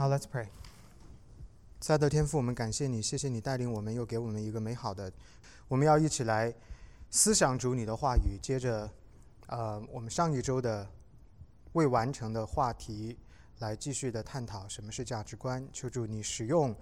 好，Let's pray。赛德天父，我们感谢你，谢谢你带领我们，又给我们一个美好的。我们要一起来思想主你的话语。接着，呃，我们上一周的未完成的话题，来继续的探讨什么是价值观。求主你使用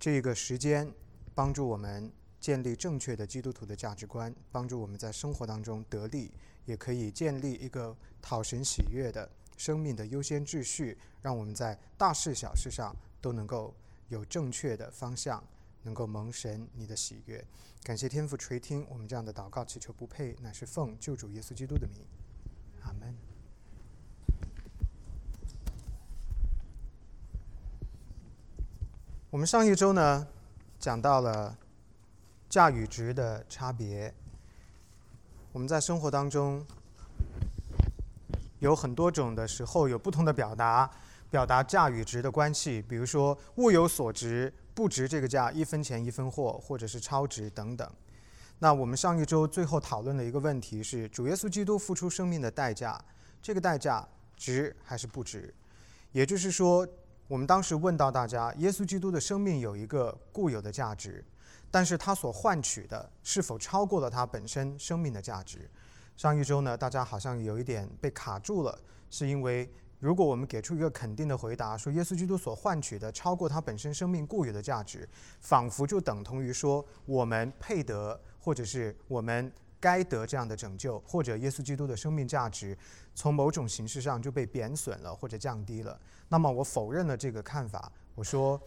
这个时间，帮助我们建立正确的基督徒的价值观，帮助我们在生活当中得力，也可以建立一个讨神喜悦的。生命的优先秩序，让我们在大事小事上都能够有正确的方向，能够蒙神你的喜悦。感谢天父垂听我们这样的祷告，祈求不配，乃是奉救主耶稣基督的名。阿门。我们上一周呢，讲到了价与值的差别。我们在生活当中。有很多种的时候，有不同的表达，表达价与值的关系。比如说，物有所值，不值这个价，一分钱一分货，或者是超值等等。那我们上一周最后讨论的一个问题是：主耶稣基督付出生命的代价，这个代价值还是不值？也就是说，我们当时问到大家，耶稣基督的生命有一个固有的价值，但是他所换取的是否超过了他本身生命的价值？上一周呢，大家好像有一点被卡住了，是因为如果我们给出一个肯定的回答，说耶稣基督所换取的超过他本身生命固有的价值，仿佛就等同于说我们配得，或者是我们该得这样的拯救，或者耶稣基督的生命价值从某种形式上就被贬损了或者降低了。那么我否认了这个看法，我说，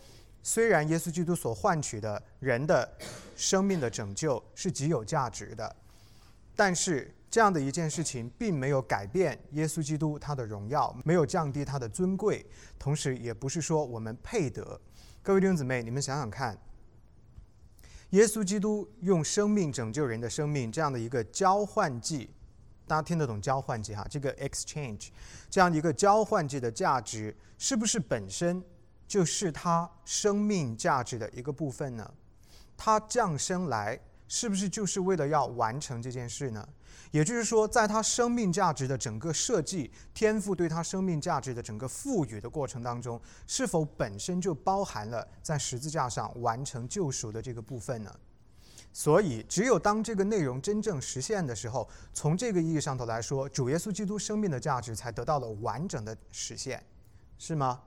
虽然耶稣基督所换取的人的生命的拯救是极有价值的，但是。这样的一件事情，并没有改变耶稣基督他的荣耀，没有降低他的尊贵，同时也不是说我们配得。各位弟兄姊妹，你们想想看，耶稣基督用生命拯救人的生命，这样的一个交换剂，大家听得懂交换剂哈？这个 exchange，这样的一个交换剂的价值，是不是本身就是他生命价值的一个部分呢？他降生来，是不是就是为了要完成这件事呢？也就是说，在他生命价值的整个设计、天赋对他生命价值的整个赋予的过程当中，是否本身就包含了在十字架上完成救赎的这个部分呢？所以，只有当这个内容真正实现的时候，从这个意义上头来说，主耶稣基督生命的价值才得到了完整的实现，是吗？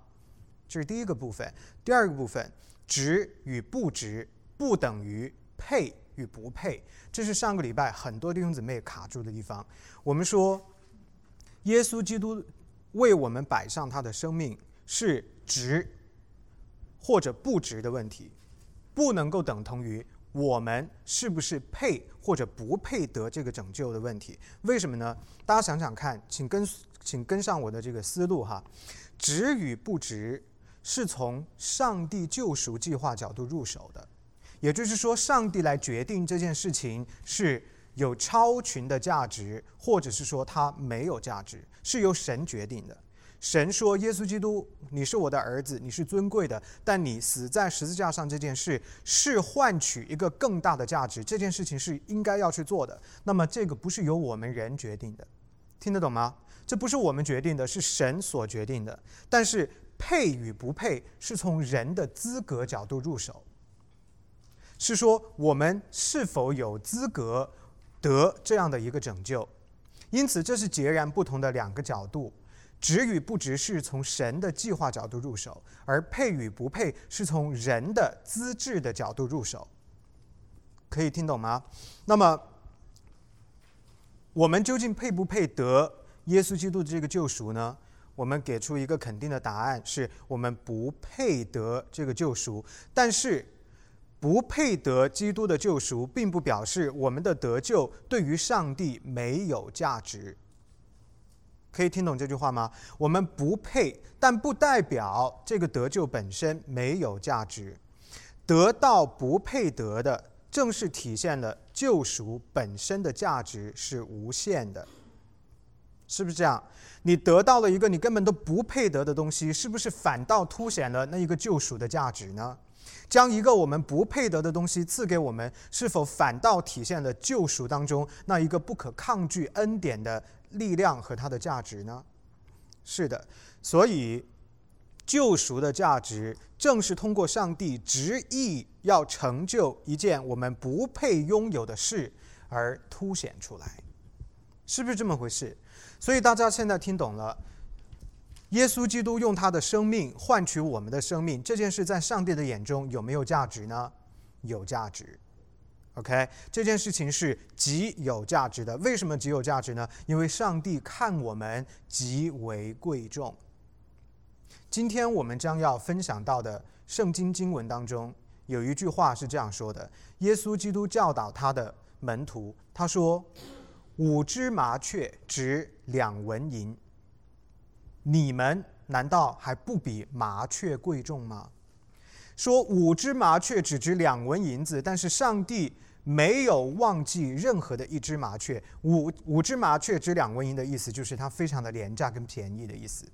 这是第一个部分。第二个部分，值与不值不等于配。与不配，这是上个礼拜很多弟兄姊妹卡住的地方。我们说，耶稣基督为我们摆上他的生命是值或者不值的问题，不能够等同于我们是不是配或者不配得这个拯救的问题。为什么呢？大家想想看，请跟请跟上我的这个思路哈。值与不值是从上帝救赎计划角度入手的。也就是说，上帝来决定这件事情是有超群的价值，或者是说它没有价值，是由神决定的。神说：“耶稣基督，你是我的儿子，你是尊贵的，但你死在十字架上这件事是换取一个更大的价值，这件事情是应该要去做的。那么这个不是由我们人决定的，听得懂吗？这不是我们决定的，是神所决定的。但是配与不配，是从人的资格角度入手。”是说我们是否有资格得这样的一个拯救？因此，这是截然不同的两个角度。值与不值是从神的计划角度入手，而配与不配是从人的资质的角度入手。可以听懂吗？那么，我们究竟配不配得耶稣基督的这个救赎呢？我们给出一个肯定的答案：是我们不配得这个救赎。但是，不配得基督的救赎，并不表示我们的得救对于上帝没有价值。可以听懂这句话吗？我们不配，但不代表这个得救本身没有价值。得到不配得的，正是体现了救赎本身的价值是无限的，是不是这样？你得到了一个你根本都不配得的东西，是不是反倒凸显了那一个救赎的价值呢？将一个我们不配得的东西赐给我们，是否反倒体现了救赎当中那一个不可抗拒恩典的力量和它的价值呢？是的，所以救赎的价值，正是通过上帝执意要成就一件我们不配拥有的事而凸显出来，是不是这么回事？所以大家现在听懂了，耶稣基督用他的生命换取我们的生命，这件事在上帝的眼中有没有价值呢？有价值。OK，这件事情是极有价值的。为什么极有价值呢？因为上帝看我们极为贵重。今天我们将要分享到的圣经经文当中，有一句话是这样说的：耶稣基督教导他的门徒，他说：“五只麻雀值两文银，你们难道还不比麻雀贵重吗？”说五只麻雀只值两文银子，但是上帝没有忘记任何的一只麻雀。五五只麻雀值两文银的意思，就是它非常的廉价跟便宜的意思，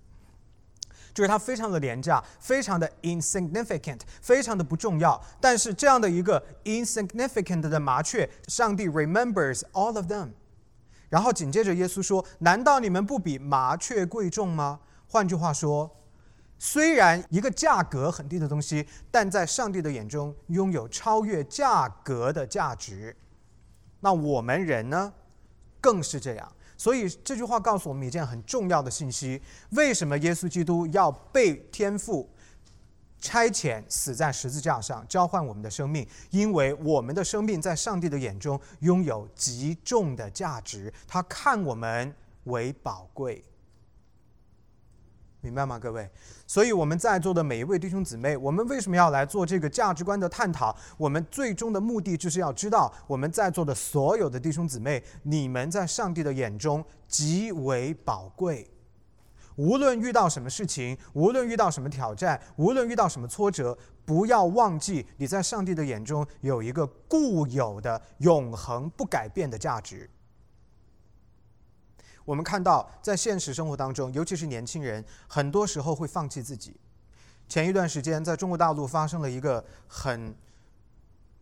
就是它非常的廉价，非常的 insignificant，非常的不重要。但是这样的一个 insignificant 的麻雀，上帝 remembers all of them。然后紧接着耶稣说：“难道你们不比麻雀贵重吗？”换句话说。虽然一个价格很低的东西，但在上帝的眼中拥有超越价格的价值。那我们人呢，更是这样。所以这句话告诉我们一件很重要的信息：为什么耶稣基督要被天父差遣死在十字架上，交换我们的生命？因为我们的生命在上帝的眼中拥有极重的价值，他看我们为宝贵。明白吗，各位？所以我们在座的每一位弟兄姊妹，我们为什么要来做这个价值观的探讨？我们最终的目的就是要知道，我们在座的所有的弟兄姊妹，你们在上帝的眼中极为宝贵。无论遇到什么事情，无论遇到什么挑战，无论遇到什么挫折，不要忘记你在上帝的眼中有一个固有的、永恒不改变的价值。我们看到，在现实生活当中，尤其是年轻人，很多时候会放弃自己。前一段时间，在中国大陆发生了一个很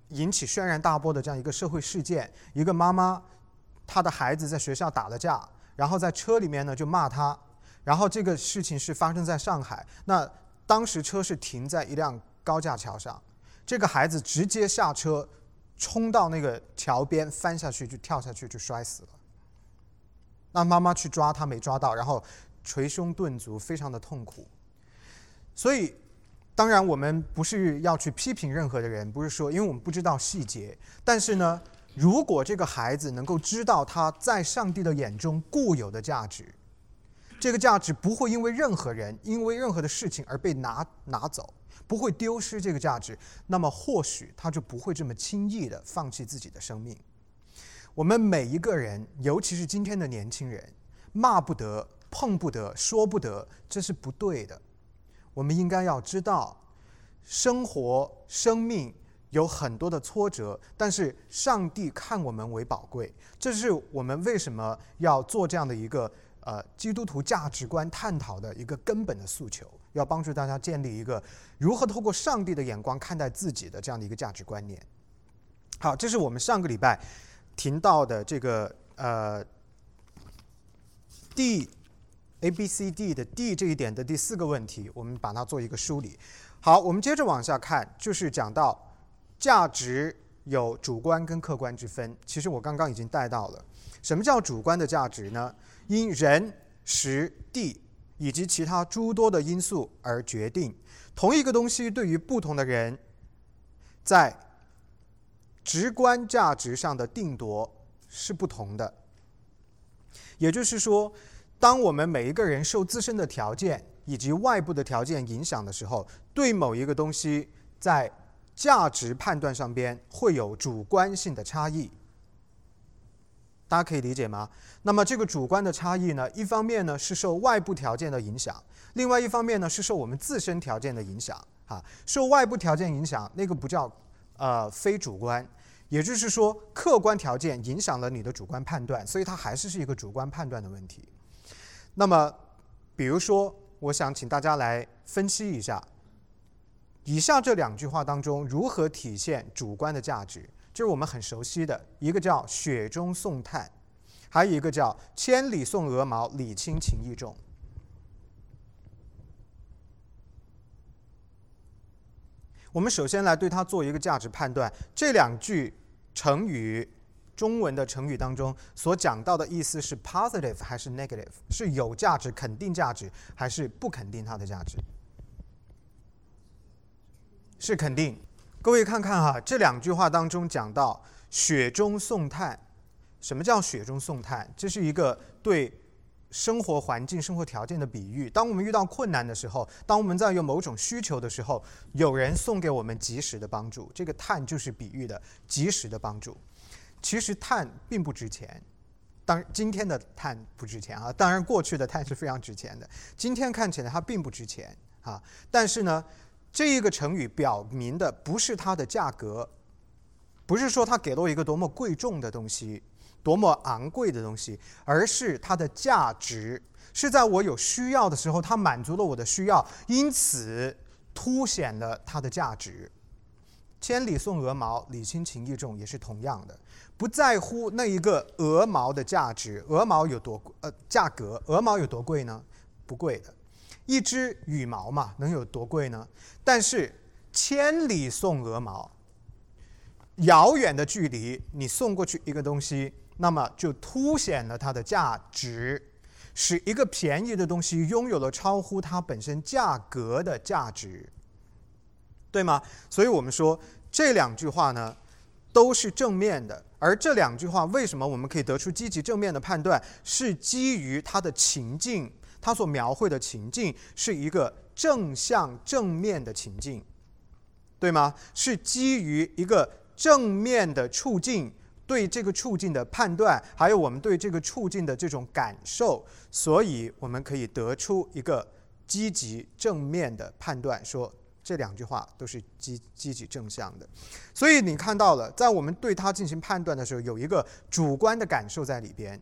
引起轩然大波的这样一个社会事件：一个妈妈，她的孩子在学校打了架，然后在车里面呢就骂他。然后这个事情是发生在上海，那当时车是停在一辆高架桥上，这个孩子直接下车，冲到那个桥边，翻下去就跳下去就摔死了。那妈妈去抓他没抓到，然后捶胸顿足，非常的痛苦。所以，当然我们不是要去批评任何的人，不是说因为我们不知道细节。但是呢，如果这个孩子能够知道他在上帝的眼中固有的价值，这个价值不会因为任何人、因为任何的事情而被拿拿走，不会丢失这个价值，那么或许他就不会这么轻易的放弃自己的生命。我们每一个人，尤其是今天的年轻人，骂不得、碰不得、说不得，这是不对的。我们应该要知道，生活、生命有很多的挫折，但是上帝看我们为宝贵。这是我们为什么要做这样的一个呃基督徒价值观探讨的一个根本的诉求，要帮助大家建立一个如何透过上帝的眼光看待自己的这样的一个价值观念。好，这是我们上个礼拜。听到的这个呃，D A B C D 的 D 这一点的第四个问题，我们把它做一个梳理。好，我们接着往下看，就是讲到价值有主观跟客观之分。其实我刚刚已经带到了，什么叫主观的价值呢？因人、时、地以及其他诸多的因素而决定。同一个东西对于不同的人，在直观价值上的定夺是不同的，也就是说，当我们每一个人受自身的条件以及外部的条件影响的时候，对某一个东西在价值判断上边会有主观性的差异。大家可以理解吗？那么这个主观的差异呢，一方面呢是受外部条件的影响，另外一方面呢是受我们自身条件的影响。啊，受外部条件影响，那个不叫呃非主观。也就是说，客观条件影响了你的主观判断，所以它还是是一个主观判断的问题。那么，比如说，我想请大家来分析一下，以下这两句话当中如何体现主观的价值？就是我们很熟悉的一个叫“雪中送炭”，还有一个叫“千里送鹅毛，礼轻情意重”。我们首先来对它做一个价值判断。这两句成语，中文的成语当中所讲到的意思是 positive 还是 negative？是有价值、肯定价值，还是不肯定它的价值？是肯定。各位看看哈，这两句话当中讲到“雪中送炭”，什么叫“雪中送炭”？这是一个对生活环境、生活条件的比喻。当我们遇到困难的时候，当我们在有某种需求的时候，有人送给我们及时的帮助，这个炭就是比喻的及时的帮助。其实碳并不值钱，当今天的碳不值钱啊，当然过去的碳是非常值钱的。今天看起来它并不值钱啊，但是呢。这一个成语表明的不是它的价格，不是说它给了我一个多么贵重的东西，多么昂贵的东西，而是它的价值是在我有需要的时候，它满足了我的需要，因此凸显了它的价值。千里送鹅毛，礼轻情意重，也是同样的，不在乎那一个鹅毛的价值，鹅毛有多贵呃价格，鹅毛有多贵呢？不贵的。一只羽毛嘛，能有多贵呢？但是千里送鹅毛，遥远的距离你送过去一个东西，那么就凸显了它的价值，使一个便宜的东西拥有了超乎它本身价格的价值，对吗？所以我们说这两句话呢，都是正面的。而这两句话为什么我们可以得出积极正面的判断？是基于它的情境。他所描绘的情境是一个正向正面的情境，对吗？是基于一个正面的处境，对这个处境的判断，还有我们对这个处境的这种感受，所以我们可以得出一个积极正面的判断，说这两句话都是积积极正向的。所以你看到了，在我们对它进行判断的时候，有一个主观的感受在里边，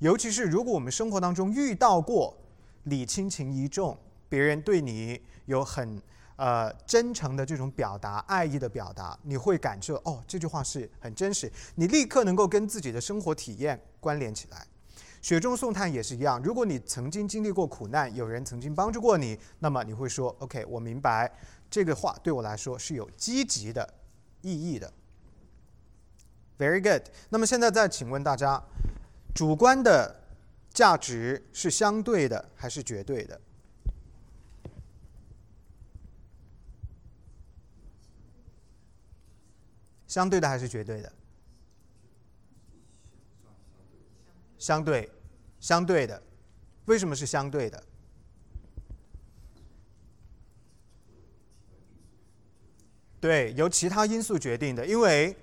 尤其是如果我们生活当中遇到过。礼轻情意重，别人对你有很呃真诚的这种表达、爱意的表达，你会感受哦，这句话是很真实，你立刻能够跟自己的生活体验关联起来。雪中送炭也是一样，如果你曾经经历过苦难，有人曾经帮助过你，那么你会说，OK，我明白这个话对我来说是有积极的意义的。Very good。那么现在再请问大家，主观的。价值是相对的还是绝对的？相对的还是绝对的？相对，相对的。为什么是相对的？对，由其他因素决定的。因为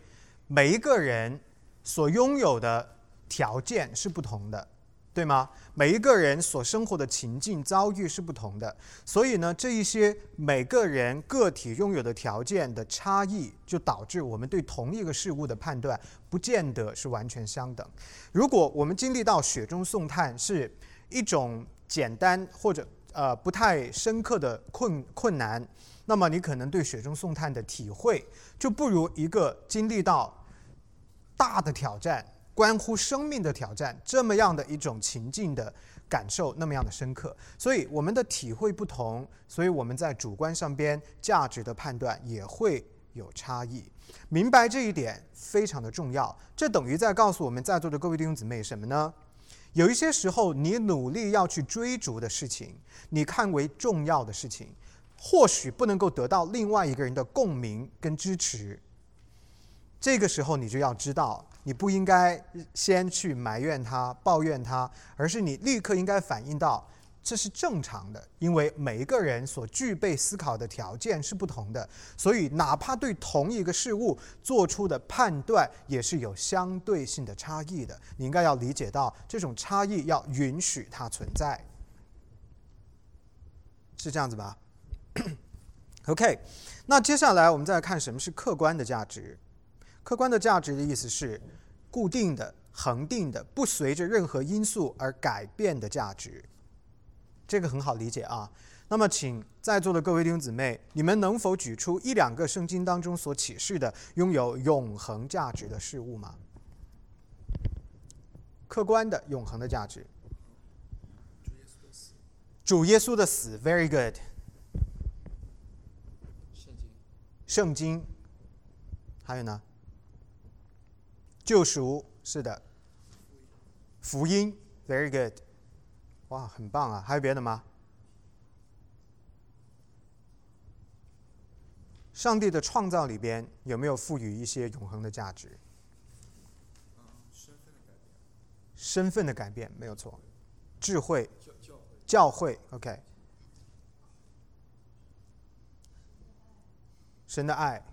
每一个人所拥有的条件是不同的。对吗？每一个人所生活的情境遭遇是不同的，所以呢，这一些每个人个体拥有的条件的差异，就导致我们对同一个事物的判断不见得是完全相等。如果我们经历到雪中送炭是一种简单或者呃不太深刻的困困难，那么你可能对雪中送炭的体会就不如一个经历到大的挑战。关乎生命的挑战，这么样的一种情境的感受，那么样的深刻，所以我们的体会不同，所以我们在主观上边价值的判断也会有差异。明白这一点非常的重要，这等于在告诉我们在座的各位弟兄姊妹什么呢？有一些时候，你努力要去追逐的事情，你看为重要的事情，或许不能够得到另外一个人的共鸣跟支持。这个时候，你就要知道。你不应该先去埋怨他、抱怨他，而是你立刻应该反映到这是正常的，因为每一个人所具备思考的条件是不同的，所以哪怕对同一个事物做出的判断也是有相对性的差异的。你应该要理解到这种差异，要允许它存在，是这样子吧？OK，那接下来我们再来看什么是客观的价值。客观的价值的意思是固定的、恒定的、不随着任何因素而改变的价值。这个很好理解啊。那么，请在座的各位弟兄姊妹，你们能否举出一两个圣经当中所启示的拥有永恒价值的事物吗？客观的、永恒的价值。主耶稣的死，Very good。圣经，还有呢？救赎，是的。福音，very good，哇，很棒啊！还有别的吗？上帝的创造里边有没有赋予一些永恒的价值？身份的改变没有错，智慧，教会，OK。神的爱，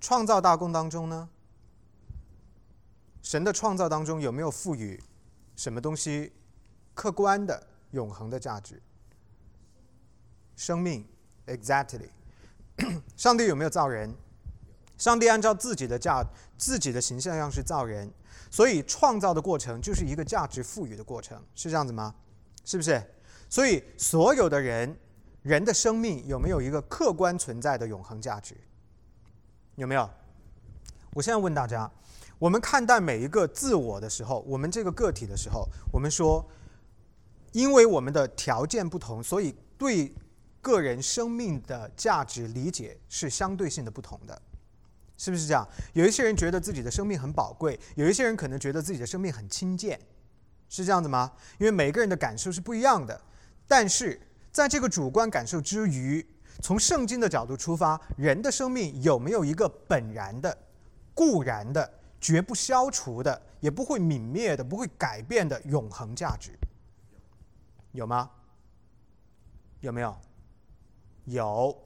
创造大功当中呢？神的创造当中有没有赋予什么东西客观的永恒的价值？生命，exactly。上帝有没有造人？上帝按照自己的价、自己的形象样式造人，所以创造的过程就是一个价值赋予的过程，是这样子吗？是不是？所以所有的人。人的生命有没有一个客观存在的永恒价值？有没有？我现在问大家：我们看待每一个自我的时候，我们这个个体的时候，我们说，因为我们的条件不同，所以对个人生命的价值理解是相对性的不同的，是不是这样？有一些人觉得自己的生命很宝贵，有一些人可能觉得自己的生命很轻贱，是这样子吗？因为每个人的感受是不一样的，但是。在这个主观感受之余，从圣经的角度出发，人的生命有没有一个本然的、固然的、绝不消除的、也不会泯灭的、不会改变的永恒价值？有吗？有没有？有，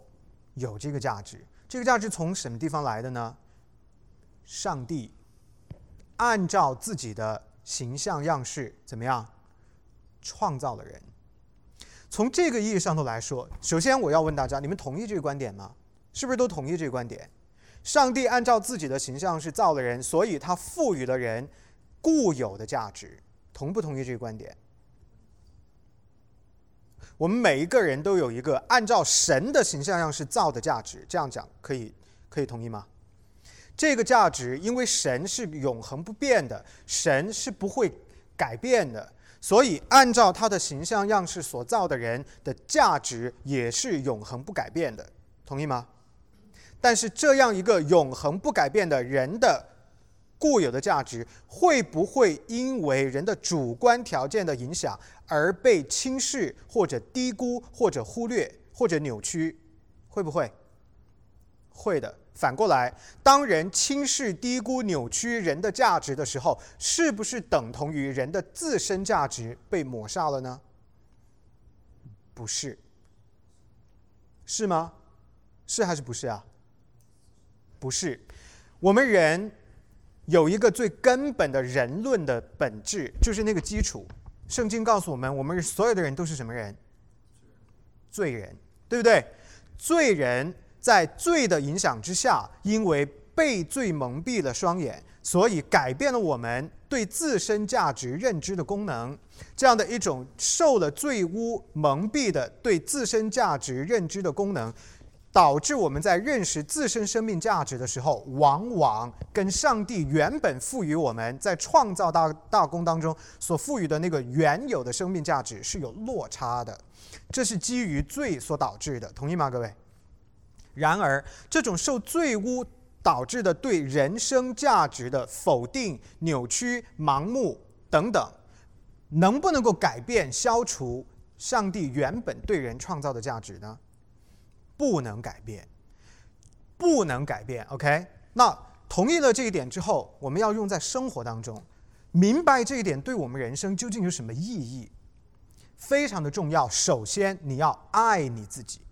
有这个价值。这个价值从什么地方来的呢？上帝按照自己的形象样式，怎么样创造了人？从这个意义上头来说，首先我要问大家：你们同意这个观点吗？是不是都同意这个观点？上帝按照自己的形象是造了人，所以他赋予了人固有的价值。同不同意这个观点？我们每一个人都有一个按照神的形象样式造的价值。这样讲可以可以同意吗？这个价值，因为神是永恒不变的，神是不会改变的。所以，按照他的形象样式所造的人的价值也是永恒不改变的，同意吗？但是，这样一个永恒不改变的人的固有的价值，会不会因为人的主观条件的影响而被轻视，或者低估，或者忽略，或者扭曲？会不会？会的。反过来，当人轻视、低估、扭曲人的价值的时候，是不是等同于人的自身价值被抹杀了呢？不是，是吗？是还是不是啊？不是。我们人有一个最根本的人论的本质，就是那个基础。圣经告诉我们，我们所有的人都是什么人？罪人，对不对？罪人。在罪的影响之下，因为被罪蒙蔽了双眼，所以改变了我们对自身价值认知的功能。这样的一种受了罪污蒙蔽的对自身价值认知的功能，导致我们在认识自身生命价值的时候，往往跟上帝原本赋予我们在创造大大功当中所赋予的那个原有的生命价值是有落差的。这是基于罪所导致的，同意吗，各位？然而，这种受罪污导致的对人生价值的否定、扭曲、盲目等等，能不能够改变、消除上帝原本对人创造的价值呢？不能改变，不能改变。OK，那同意了这一点之后，我们要用在生活当中，明白这一点对我们人生究竟有什么意义，非常的重要。首先，你要爱你自己。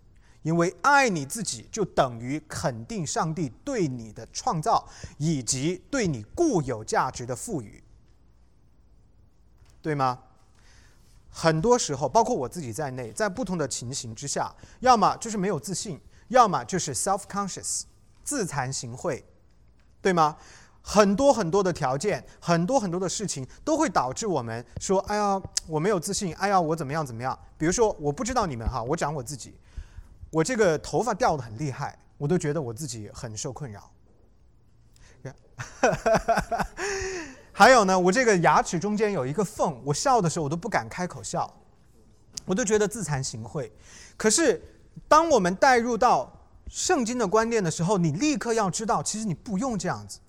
因为爱你自己，就等于肯定上帝对你的创造以及对你固有价值的赋予，对吗？很多时候，包括我自己在内，在不同的情形之下，要么就是没有自信，要么就是 self-conscious，自惭形秽，对吗？很多很多的条件，很多很多的事情，都会导致我们说：“哎呀，我没有自信，哎呀，我怎么样怎么样。”比如说，我不知道你们哈，我讲我自己。我这个头发掉的很厉害，我都觉得我自己很受困扰。还有呢，我这个牙齿中间有一个缝，我笑的时候我都不敢开口笑，我都觉得自惭形秽。可是，当我们带入到圣经的观念的时候，你立刻要知道，其实你不用这样子，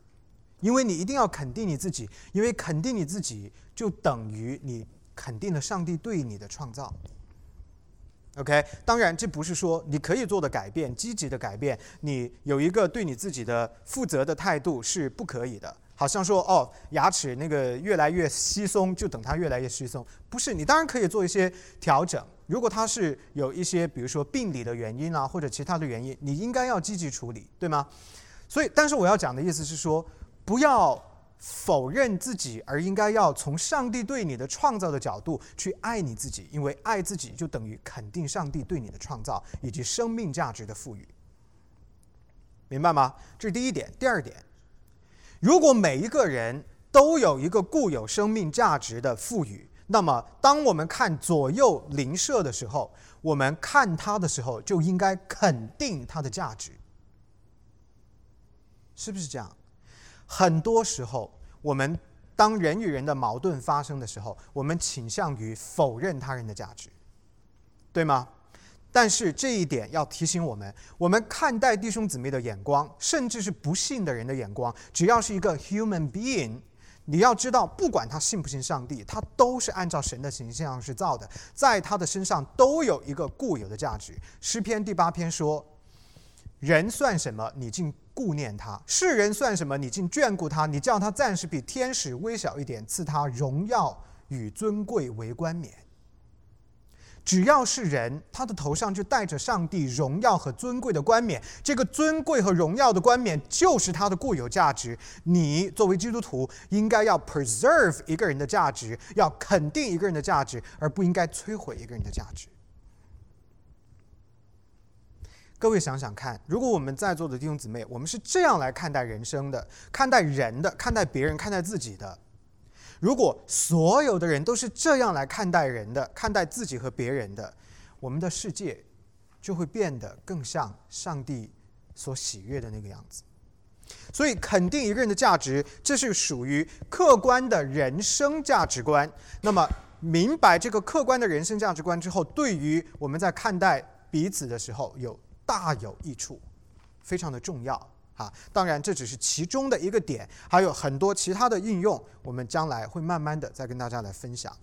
因为你一定要肯定你自己，因为肯定你自己就等于你肯定了上帝对你的创造。OK，当然这不是说你可以做的改变，积极的改变，你有一个对你自己的负责的态度是不可以的。好像说哦，牙齿那个越来越稀松，就等它越来越稀松。不是，你当然可以做一些调整。如果它是有一些，比如说病理的原因啊，或者其他的原因，你应该要积极处理，对吗？所以，但是我要讲的意思是说，不要否认自己，而应该要从上帝对你的创造的角度去爱你自己，因为爱自己就等于肯定上帝对你的创造以及生命价值的赋予。明白吗？这是第一点。第二点。如果每一个人都有一个固有生命价值的赋予，那么当我们看左右邻舍的时候，我们看他的时候就应该肯定他的价值，是不是这样？很多时候，我们当人与人的矛盾发生的时候，我们倾向于否认他人的价值，对吗？但是这一点要提醒我们：我们看待弟兄姊妹的眼光，甚至是不信的人的眼光，只要是一个 human being，你要知道，不管他信不信上帝，他都是按照神的形象是造的，在他的身上都有一个固有的价值。诗篇第八篇说：“人算什么？你竟顾念他；世人算什么？你竟眷顾他？你叫他暂时比天使微小一点，赐他荣耀与尊贵为冠冕。”只要是人，他的头上就带着上帝荣耀和尊贵的冠冕。这个尊贵和荣耀的冠冕就是他的固有价值。你作为基督徒，应该要 preserve 一个人的价值，要肯定一个人的价值，而不应该摧毁一个人的价值。各位想想看，如果我们在座的弟兄姊妹，我们是这样来看待人生的、看待人的、看待别人、看待自己的。如果所有的人都是这样来看待人的、看待自己和别人的，我们的世界就会变得更像上帝所喜悦的那个样子。所以，肯定一个人的价值，这是属于客观的人生价值观。那么，明白这个客观的人生价值观之后，对于我们在看待彼此的时候，有大有益处，非常的重要。啊，当然这只是其中的一个点，还有很多其他的应用，我们将来会慢慢的再跟大家来分享。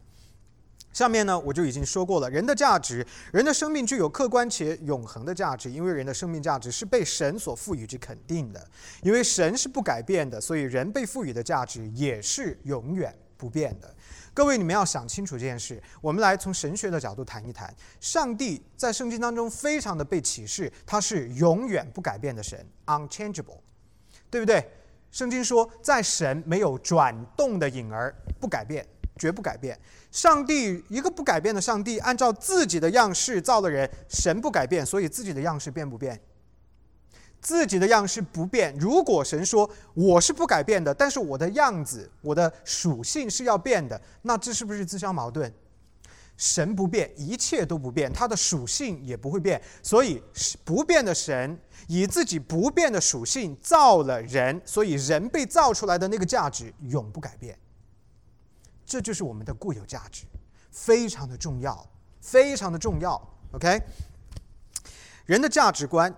下面呢，我就已经说过了，人的价值，人的生命具有客观且永恒的价值，因为人的生命价值是被神所赋予及肯定的，因为神是不改变的，所以人被赋予的价值也是永远不变的。各位，你们要想清楚这件事。我们来从神学的角度谈一谈，上帝在圣经当中非常的被启示，他是永远不改变的神，unchangeable，对不对？圣经说，在神没有转动的影儿，不改变，绝不改变。上帝一个不改变的上帝，按照自己的样式造了人，神不改变，所以自己的样式变不变？自己的样式不变。如果神说我是不改变的，但是我的样子、我的属性是要变的，那这是不是自相矛盾？神不变，一切都不变，他的属性也不会变。所以不变的神以自己不变的属性造了人，所以人被造出来的那个价值永不改变。这就是我们的固有价值，非常的重要，非常的重要。OK，人的价值观。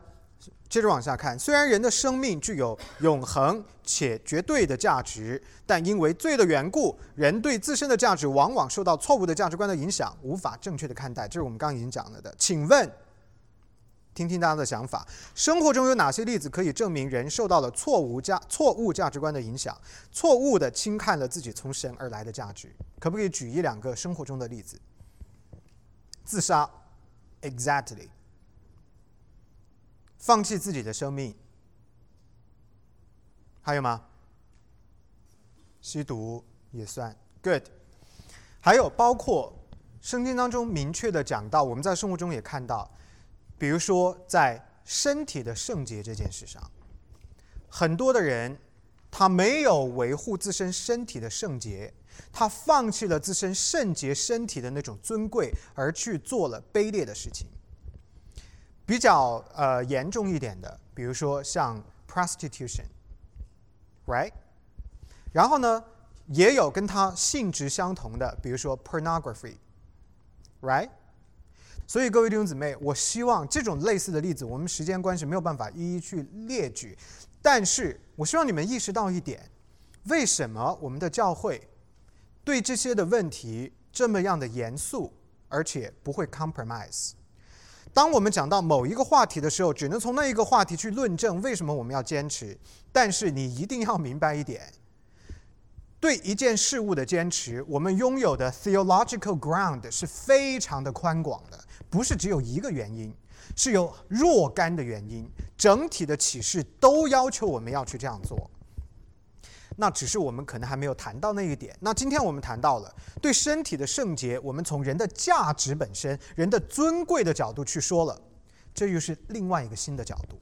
接着往下看，虽然人的生命具有永恒且绝对的价值，但因为罪的缘故，人对自身的价值往往受到错误的价值观的影响，无法正确的看待。这是我们刚刚已经讲了的。请问，听听大家的想法，生活中有哪些例子可以证明人受到了错误价错误价值观的影响，错误的轻看了自己从神而来的价值？可不可以举一两个生活中的例子？自杀，exactly。放弃自己的生命，还有吗？吸毒也算，good。还有包括圣经当中明确的讲到，我们在生活中也看到，比如说在身体的圣洁这件事上，很多的人他没有维护自身身体的圣洁，他放弃了自身圣洁身体的那种尊贵，而去做了卑劣的事情。比较呃严重一点的，比如说像 prostitution，right？然后呢，也有跟它性质相同的，比如说 pornography，right？所以各位弟兄姊妹，我希望这种类似的例子，我们时间关系没有办法一一去列举，但是我希望你们意识到一点：为什么我们的教会对这些的问题这么样的严肃，而且不会 compromise？当我们讲到某一个话题的时候，只能从那一个话题去论证为什么我们要坚持。但是你一定要明白一点：对一件事物的坚持，我们拥有的 theological ground 是非常的宽广的，不是只有一个原因，是有若干的原因。整体的启示都要求我们要去这样做。那只是我们可能还没有谈到那一点。那今天我们谈到了对身体的圣洁，我们从人的价值本身、人的尊贵的角度去说了，这又是另外一个新的角度。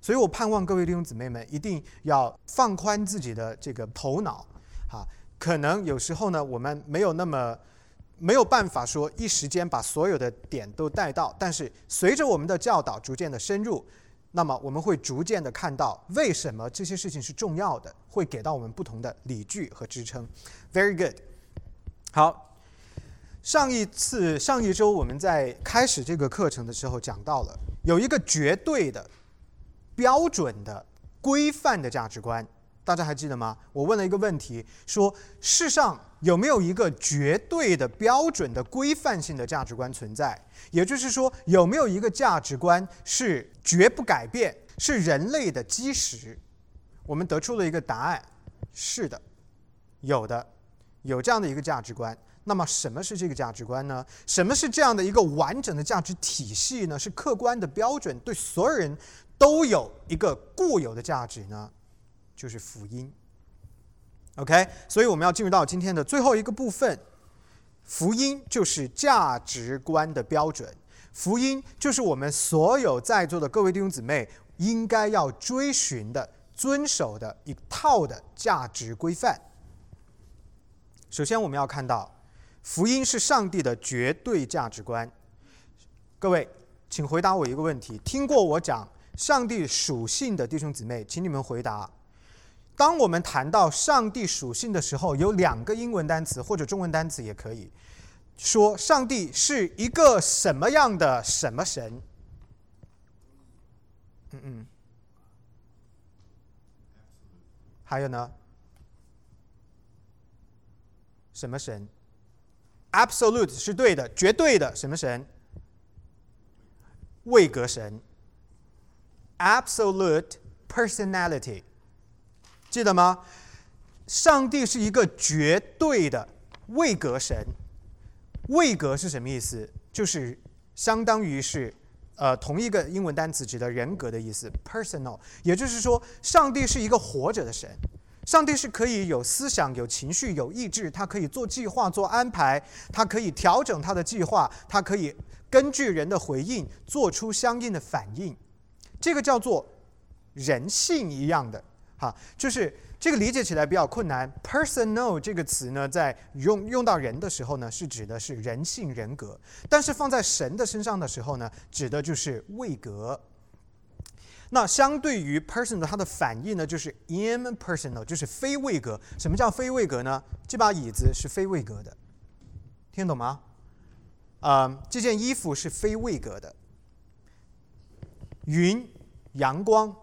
所以我盼望各位弟兄姊妹们一定要放宽自己的这个头脑，哈。可能有时候呢，我们没有那么没有办法说一时间把所有的点都带到，但是随着我们的教导逐渐的深入。那么我们会逐渐的看到为什么这些事情是重要的，会给到我们不同的理据和支撑。Very good。好，上一次上一周我们在开始这个课程的时候讲到了有一个绝对的标准的规范的价值观。大家还记得吗？我问了一个问题，说世上有没有一个绝对的标准的规范性的价值观存在？也就是说，有没有一个价值观是绝不改变，是人类的基石？我们得出了一个答案：是的，有的，有这样的一个价值观。那么，什么是这个价值观呢？什么是这样的一个完整的价值体系呢？是客观的标准，对所有人都有一个固有的价值呢？就是福音，OK，所以我们要进入到今天的最后一个部分。福音就是价值观的标准，福音就是我们所有在座的各位弟兄姊妹应该要追寻的、遵守的一套的价值规范。首先，我们要看到，福音是上帝的绝对价值观。各位，请回答我一个问题：听过我讲上帝属性的弟兄姊妹，请你们回答。当我们谈到上帝属性的时候，有两个英文单词或者中文单词也可以说，上帝是一个什么样的什么神？嗯嗯。还有呢？什么神？Absolute 是对的，绝对的什么神？位格神。Absolute personality。记得吗？上帝是一个绝对的位格神。位格是什么意思？就是相当于是呃同一个英文单词指的人格的意思，personal。也就是说，上帝是一个活着的神。上帝是可以有思想、有情绪、有意志，他可以做计划、做安排，他可以调整他的计划，他可以根据人的回应做出相应的反应。这个叫做人性一样的。啊，就是这个理解起来比较困难。personal 这个词呢，在用用到人的时候呢，是指的是人性人格；但是放在神的身上的时候呢，指的就是位格。那相对于 personal，它的反义呢，就是 impersonal，就是非位格。什么叫非位格呢？这把椅子是非位格的，听懂吗？啊，这件衣服是非位格的。云、阳光。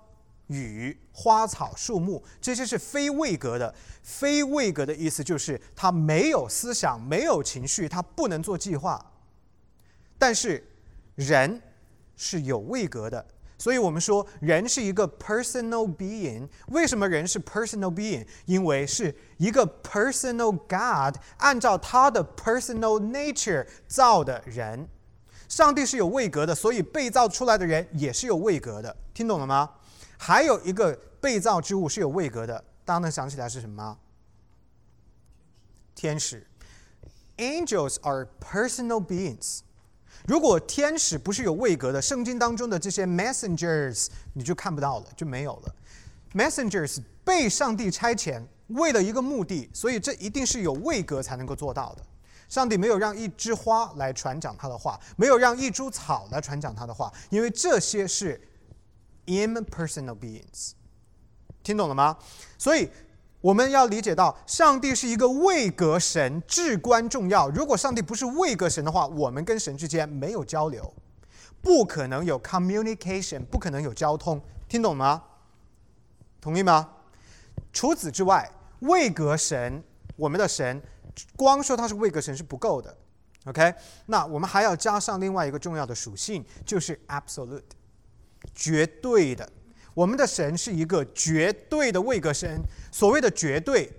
雨、花草、树木，这些是非位格的。非位格的意思就是它没有思想，没有情绪，它不能做计划。但是人是有位格的，所以我们说人是一个 personal being。为什么人是 personal being？因为是一个 personal God 按照他的 personal nature 造的人。上帝是有位格的，所以被造出来的人也是有位格的。听懂了吗？还有一个被造之物是有位格的，大家能想起来是什么吗？天使。Angels are personal beings。如果天使不是有位格的，圣经当中的这些 messengers 你就看不到了，就没有了。Messengers 被上帝差遣，为了一个目的，所以这一定是有位格才能够做到的。上帝没有让一枝花来传讲他的话，没有让一株草来传讲他的话，因为这些是。Impersonal beings，听懂了吗？所以我们要理解到，上帝是一个位格神，至关重要。如果上帝不是位格神的话，我们跟神之间没有交流，不可能有 communication，不可能有交通，听懂吗？同意吗？除此之外，位格神，我们的神，光说他是位格神是不够的。OK，那我们还要加上另外一个重要的属性，就是 absolute，绝对的。我们的神是一个绝对的位格神。所谓的绝对，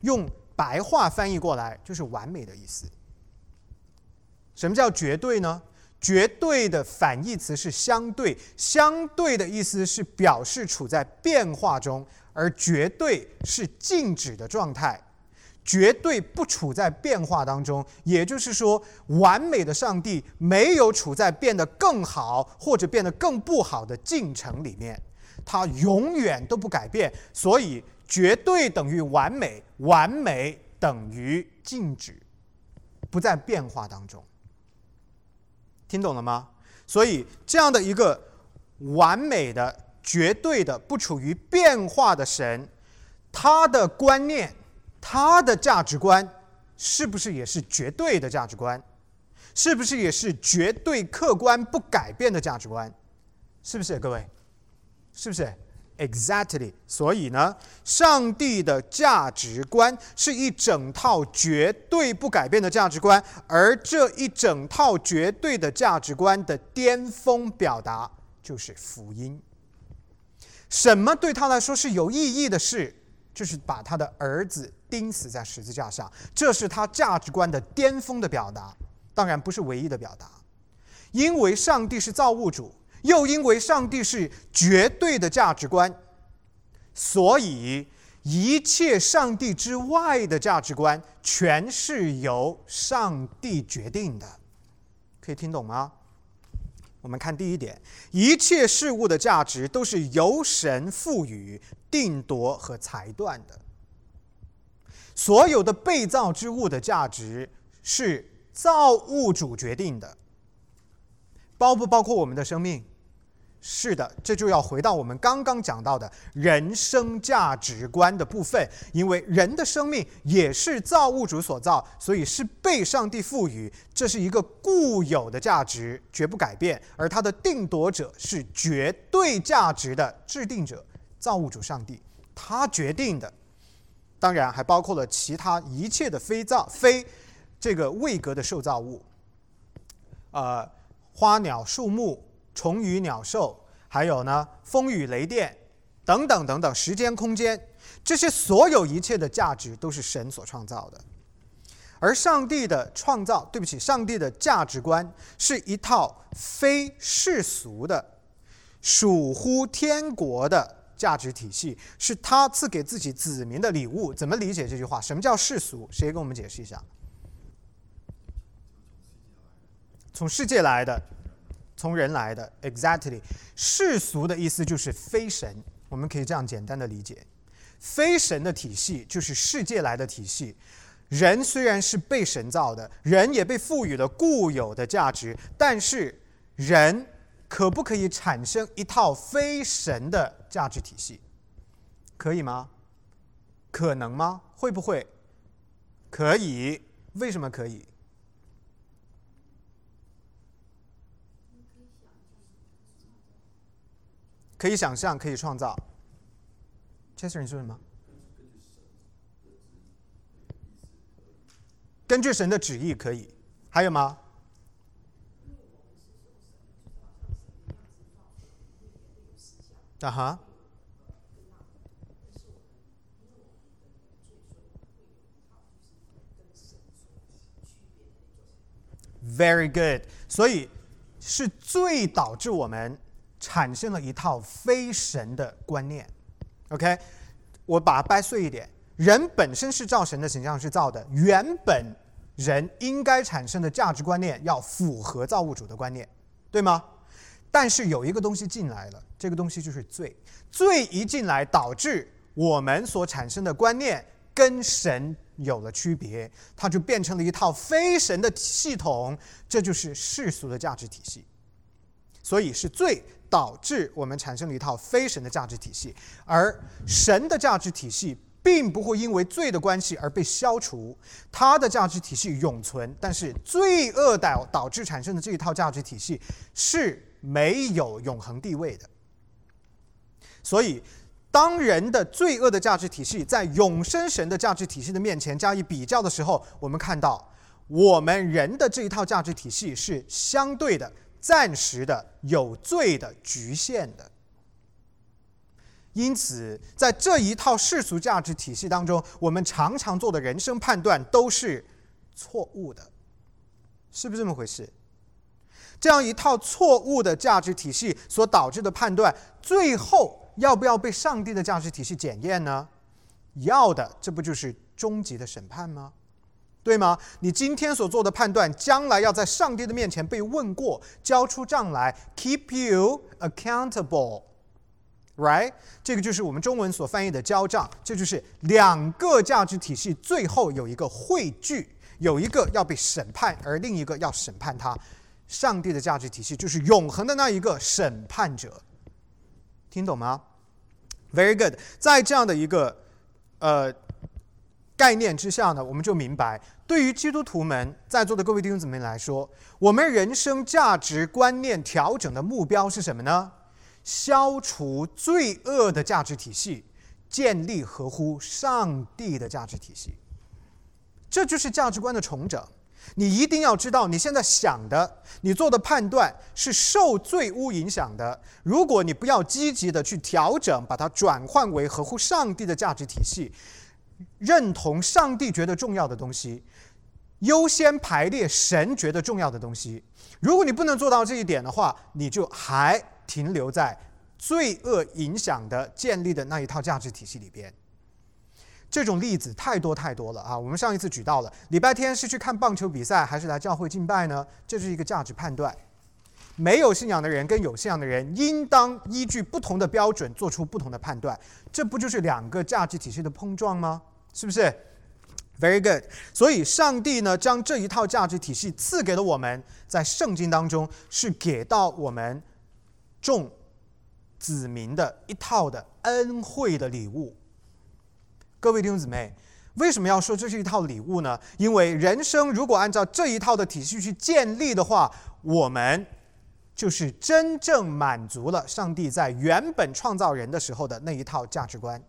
用白话翻译过来就是完美的意思。什么叫绝对呢？绝对的反义词是相对，相对的意思是表示处在变化中，而绝对是静止的状态，绝对不处在变化当中。也就是说，完美的上帝没有处在变得更好或者变得更不好的进程里面。他永远都不改变，所以绝对等于完美，完美等于静止，不在变化当中。听懂了吗？所以这样的一个完美的、绝对的、不处于变化的神，他的观念、他的价值观，是不是也是绝对的价值观？是不是也是绝对客观不改变的价值观？是不是，各位？是不是？Exactly。所以呢，上帝的价值观是一整套绝对不改变的价值观，而这一整套绝对的价值观的巅峰表达就是福音。什么对他来说是有意义的事？就是把他的儿子钉死在十字架上，这是他价值观的巅峰的表达。当然不是唯一的表达，因为上帝是造物主。又因为上帝是绝对的价值观，所以一切上帝之外的价值观全是由上帝决定的。可以听懂吗？我们看第一点：一切事物的价值都是由神赋予、定夺和裁断的。所有的被造之物的价值是造物主决定的，包不包括我们的生命？是的，这就要回到我们刚刚讲到的人生价值观的部分，因为人的生命也是造物主所造，所以是被上帝赋予，这是一个固有的价值，绝不改变。而它的定夺者是绝对价值的制定者，造物主上帝，他决定的。当然还包括了其他一切的非造非这个位格的受造物，呃，花鸟树木。虫鱼鸟兽，还有呢，风雨雷电，等等等等，时间空间，这些所有一切的价值都是神所创造的，而上帝的创造，对不起，上帝的价值观是一套非世俗的、属乎天国的价值体系，是他赐给自己子民的礼物。怎么理解这句话？什么叫世俗？谁给我们解释一下？从世界来的。从人来的，exactly，世俗的意思就是非神，我们可以这样简单的理解，非神的体系就是世界来的体系。人虽然是被神造的，人也被赋予了固有的价值，但是人可不可以产生一套非神的价值体系？可以吗？可能吗？会不会？可以？为什么可以？可以想象，可以创造。Chester，你说什么？根据神的旨意可以。还有吗？啊哈。Very good。所以是最导致我们。产生了一套非神的观念，OK，我把它掰碎一点。人本身是照神的形象是造的，原本人应该产生的价值观念要符合造物主的观念，对吗？但是有一个东西进来了，这个东西就是罪。罪一进来，导致我们所产生的观念跟神有了区别，它就变成了一套非神的系统，这就是世俗的价值体系。所以是罪。导致我们产生了一套非神的价值体系，而神的价值体系并不会因为罪的关系而被消除，它的价值体系永存。但是罪恶导导致产生的这一套价值体系是没有永恒地位的。所以，当人的罪恶的价值体系在永生神的价值体系的面前加以比较的时候，我们看到我们人的这一套价值体系是相对的、暂时的、有罪的、局限的。因此，在这一套世俗价值体系当中，我们常常做的人生判断都是错误的，是不是这么回事？这样一套错误的价值体系所导致的判断，最后要不要被上帝的价值体系检验呢？要的，这不就是终极的审判吗？对吗？你今天所做的判断，将来要在上帝的面前被问过，交出账来，keep you accountable。Right，这个就是我们中文所翻译的交账，这就是两个价值体系最后有一个汇聚，有一个要被审判，而另一个要审判它。上帝的价值体系就是永恒的那一个审判者，听懂吗？Very good，在这样的一个呃概念之下呢，我们就明白，对于基督徒们在座的各位弟兄姊妹来说，我们人生价值观念调整的目标是什么呢？消除罪恶的价值体系，建立合乎上帝的价值体系，这就是价值观的重整。你一定要知道，你现在想的、你做的判断是受罪污影响的。如果你不要积极的去调整，把它转换为合乎上帝的价值体系，认同上帝觉得重要的东西，优先排列神觉得重要的东西。如果你不能做到这一点的话，你就还。停留在罪恶影响的建立的那一套价值体系里边，这种例子太多太多了啊！我们上一次举到了，礼拜天是去看棒球比赛还是来教会敬拜呢？这是一个价值判断。没有信仰的人跟有信仰的人，应当依据不同的标准做出不同的判断。这不就是两个价值体系的碰撞吗？是不是？Very good。所以上帝呢，将这一套价值体系赐给了我们，在圣经当中是给到我们。众子民的一套的恩惠的礼物，各位弟兄姊妹，为什么要说这是一套礼物呢？因为人生如果按照这一套的体系去建立的话，我们就是真正满足了上帝在原本创造人的时候的那一套价值观。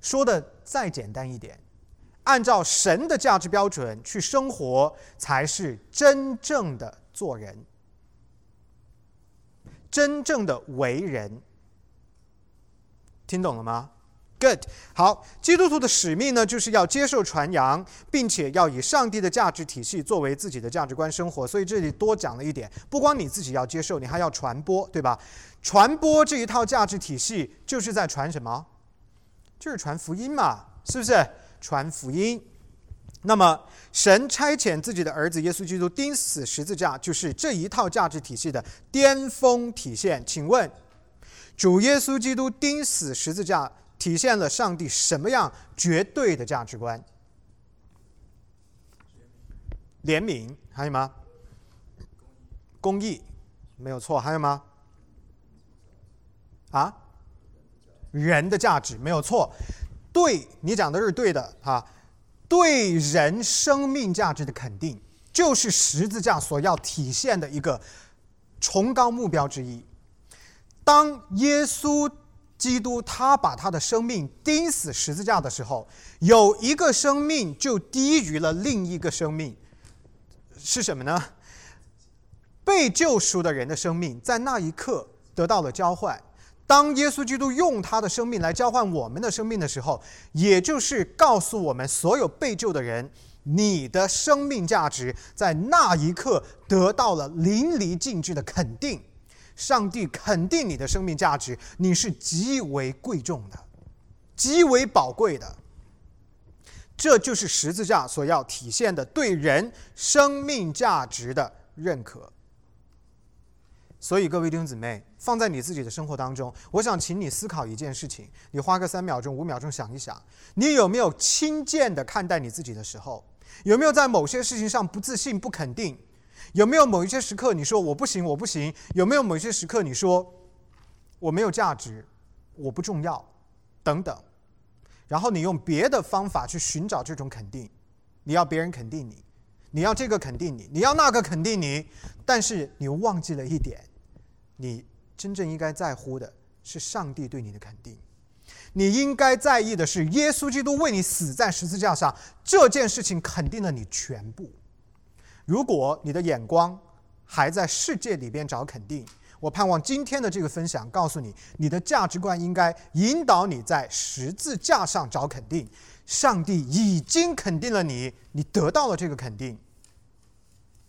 说的再简单一点，按照神的价值标准去生活，才是真正的做人。真正的为人，听懂了吗？Good，好，基督徒的使命呢，就是要接受传扬，并且要以上帝的价值体系作为自己的价值观生活。所以这里多讲了一点，不光你自己要接受，你还要传播，对吧？传播这一套价值体系，就是在传什么？就是传福音嘛，是不是？传福音。那么，神差遣自己的儿子耶稣基督钉死十字架，就是这一套价值体系的巅峰体现。请问，主耶稣基督钉死十字架体现了上帝什么样绝对的价值观？怜悯还有吗？公义没有错，还有吗？啊？人的价值没有错，对你讲的是对的啊。对人生命价值的肯定，就是十字架所要体现的一个崇高目标之一。当耶稣基督他把他的生命钉死十字架的时候，有一个生命就低于了另一个生命，是什么呢？被救赎的人的生命在那一刻得到了交换。当耶稣基督用他的生命来交换我们的生命的时候，也就是告诉我们所有被救的人，你的生命价值在那一刻得到了淋漓尽致的肯定。上帝肯定你的生命价值，你是极为贵重的，极为宝贵的。这就是十字架所要体现的对人生命价值的认可。所以，各位弟兄姊妹，放在你自己的生活当中，我想请你思考一件事情。你花个三秒钟、五秒钟想一想，你有没有轻贱的看待你自己的时候？有没有在某些事情上不自信、不肯定？有没有某一些时刻你说我不行，我不行？有没有某一些时刻你说我没有价值，我不重要？等等。然后你用别的方法去寻找这种肯定，你要别人肯定你，你要这个肯定你，你要那个肯定你，但是你忘记了一点，你真正应该在乎的是上帝对你的肯定。你应该在意的是，耶稣基督为你死在十字架上这件事情肯定了你全部。如果你的眼光还在世界里边找肯定，我盼望今天的这个分享告诉你，你的价值观应该引导你在十字架上找肯定。上帝已经肯定了你，你得到了这个肯定。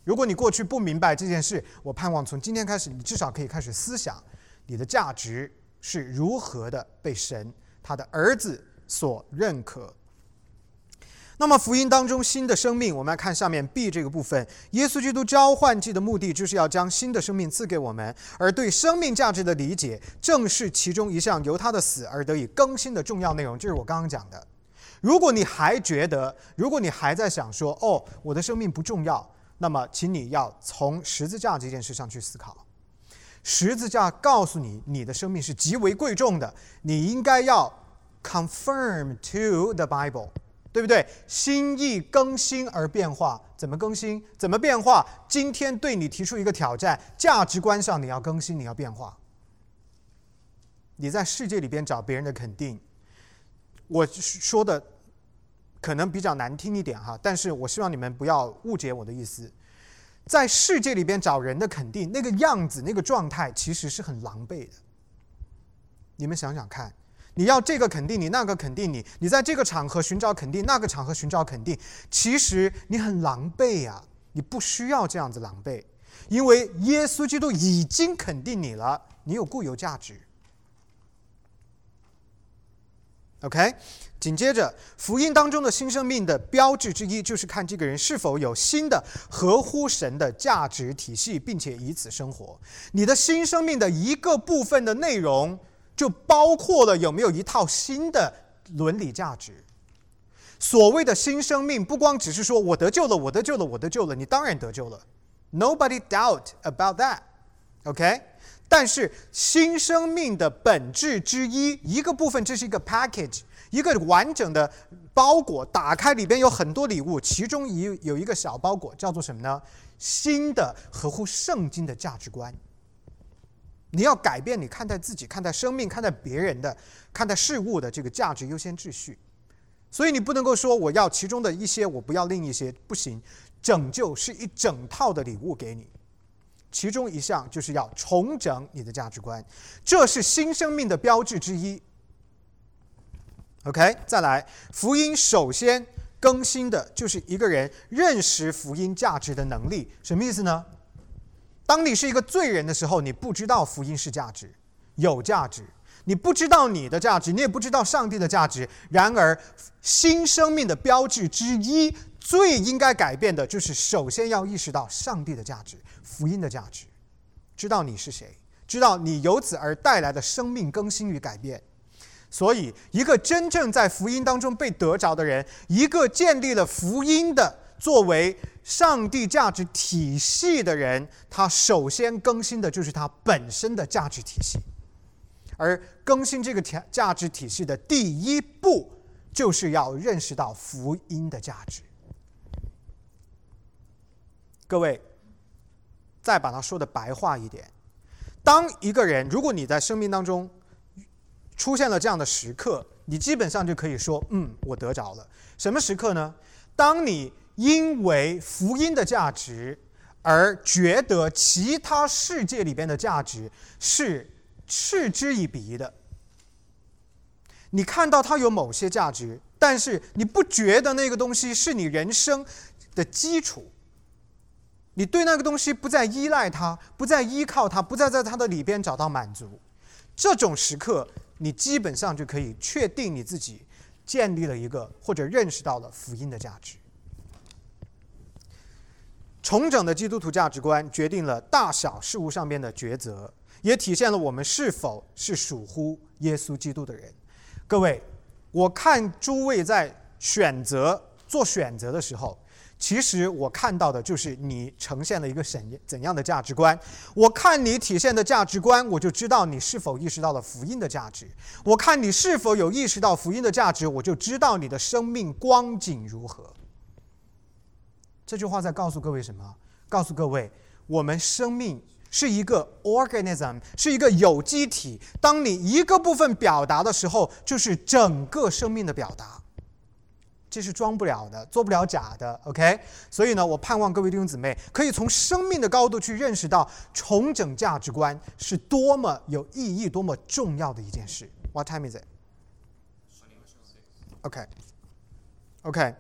如果你过去不明白这件事，我盼望从今天开始，你至少可以开始思想，你的价值是如何的被神。他的儿子所认可。那么福音当中新的生命，我们来看下面 B 这个部分。耶稣基督召唤祭的目的，就是要将新的生命赐给我们，而对生命价值的理解，正是其中一项由他的死而得以更新的重要内容。这是我刚刚讲的。如果你还觉得，如果你还在想说，哦，我的生命不重要，那么请你要从十字架这件事上去思考。十字架告诉你，你的生命是极为贵重的，你应该要 confirm to the Bible，对不对？心意更新而变化，怎么更新？怎么变化？今天对你提出一个挑战，价值观上你要更新，你要变化。你在世界里边找别人的肯定，我说的可能比较难听一点哈，但是我希望你们不要误解我的意思。在世界里边找人的肯定，那个样子、那个状态，其实是很狼狈的。你们想想看，你要这个肯定你，那个肯定你，你在这个场合寻找肯定，那个场合寻找肯定，其实你很狼狈呀。你不需要这样子狼狈，因为耶稣基督已经肯定你了，你有固有价值。OK。紧接着，福音当中的新生命的标志之一，就是看这个人是否有新的合乎神的价值体系，并且以此生活。你的新生命的一个部分的内容，就包括了有没有一套新的伦理价值。所谓的新生命，不光只是说我得救了，我得救了，我得救了，你当然得救了，Nobody doubt about that，OK？但是新生命的本质之一，一个部分，这是一个 package。一个完整的包裹打开，里边有很多礼物，其中一有一个小包裹叫做什么呢？新的合乎圣经的价值观。你要改变你看待自己、看待生命、看待别人的、看待事物的这个价值优先秩序。所以你不能够说我要其中的一些，我不要另一些，不行。拯救是一整套的礼物给你，其中一项就是要重整你的价值观，这是新生命的标志之一。OK，再来，福音首先更新的就是一个人认识福音价值的能力，什么意思呢？当你是一个罪人的时候，你不知道福音是价值，有价值，你不知道你的价值，你也不知道上帝的价值。然而，新生命的标志之一，最应该改变的就是首先要意识到上帝的价值，福音的价值，知道你是谁，知道你由此而带来的生命更新与改变。所以，一个真正在福音当中被得着的人，一个建立了福音的作为上帝价值体系的人，他首先更新的就是他本身的价值体系。而更新这个价价值体系的第一步，就是要认识到福音的价值。各位，再把它说的白话一点，当一个人，如果你在生命当中，出现了这样的时刻，你基本上就可以说：“嗯，我得着了。”什么时刻呢？当你因为福音的价值而觉得其他世界里边的价值是嗤之以鼻的。你看到它有某些价值，但是你不觉得那个东西是你人生的基础。你对那个东西不再依赖它，不再依靠它，不再在它的里边找到满足。这种时刻。你基本上就可以确定你自己建立了一个或者认识到了福音的价值。重整的基督徒价值观决定了大小事物上面的抉择，也体现了我们是否是属乎耶稣基督的人。各位，我看诸位在选择做选择的时候，其实我看到的就是你呈现了一个怎怎样的价值观。我看你体现的价值观，我就知道你是否意识到了福音的价值。我看你是否有意识到福音的价值，我就知道你的生命光景如何。这句话在告诉各位什么？告诉各位，我们生命是一个 organism，是一个有机体。当你一个部分表达的时候，就是整个生命的表达。这是装不了的，做不了假的，OK？所以呢，我盼望各位弟兄姊妹可以从生命的高度去认识到重整价值观是多么有意义、多么重要的一件事。What time is it? OK，OK，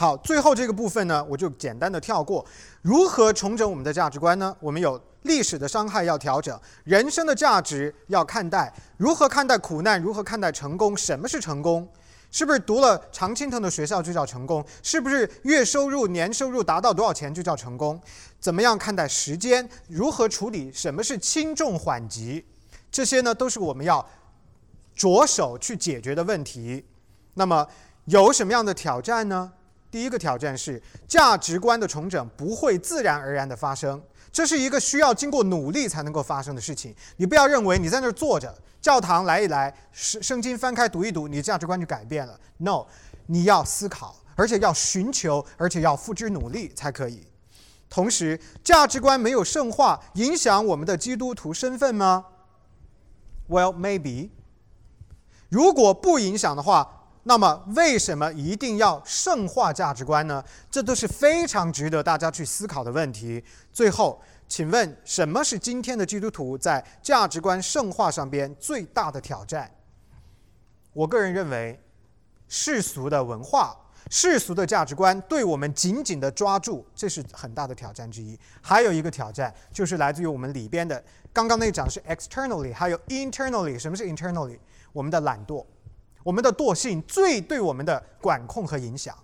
好，最后这个部分呢，我就简单的跳过。如何重整我们的价值观呢？我们有历史的伤害要调整，人生的价值要看待，如何看待苦难？如何看待成功？什么是成功？是不是读了常青藤的学校就叫成功？是不是月收入、年收入达到多少钱就叫成功？怎么样看待时间？如何处理？什么是轻重缓急？这些呢，都是我们要着手去解决的问题。那么有什么样的挑战呢？第一个挑战是价值观的重整不会自然而然的发生，这是一个需要经过努力才能够发生的事情。你不要认为你在那儿坐着。教堂来一来，圣圣经翻开读一读，你的价值观就改变了。No，你要思考，而且要寻求，而且要付之努力才可以。同时，价值观没有圣化，影响我们的基督徒身份吗？Well, maybe。如果不影响的话，那么为什么一定要圣化价值观呢？这都是非常值得大家去思考的问题。最后。请问什么是今天的基督徒在价值观圣化上边最大的挑战？我个人认为，世俗的文化、世俗的价值观对我们紧紧的抓住，这是很大的挑战之一。还有一个挑战就是来自于我们里边的，刚刚那讲是 externally，还有 internally。什么是 internally？我们的懒惰，我们的惰性最对我们的管控和影响。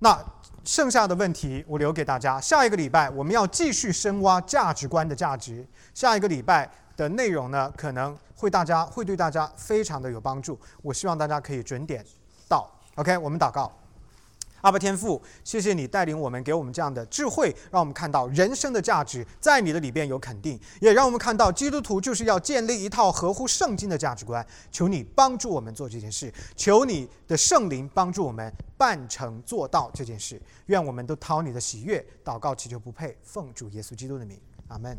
那剩下的问题我留给大家。下一个礼拜我们要继续深挖价值观的价值。下一个礼拜的内容呢，可能会大家会对大家非常的有帮助。我希望大家可以准点到。OK，我们祷告。阿爸天父，谢谢你带领我们，给我们这样的智慧，让我们看到人生的价值在你的里边有肯定，也让我们看到基督徒就是要建立一套合乎圣经的价值观。求你帮助我们做这件事，求你的圣灵帮助我们办成做到这件事。愿我们都讨你的喜悦，祷告祈求不配，奉主耶稣基督的名，阿门。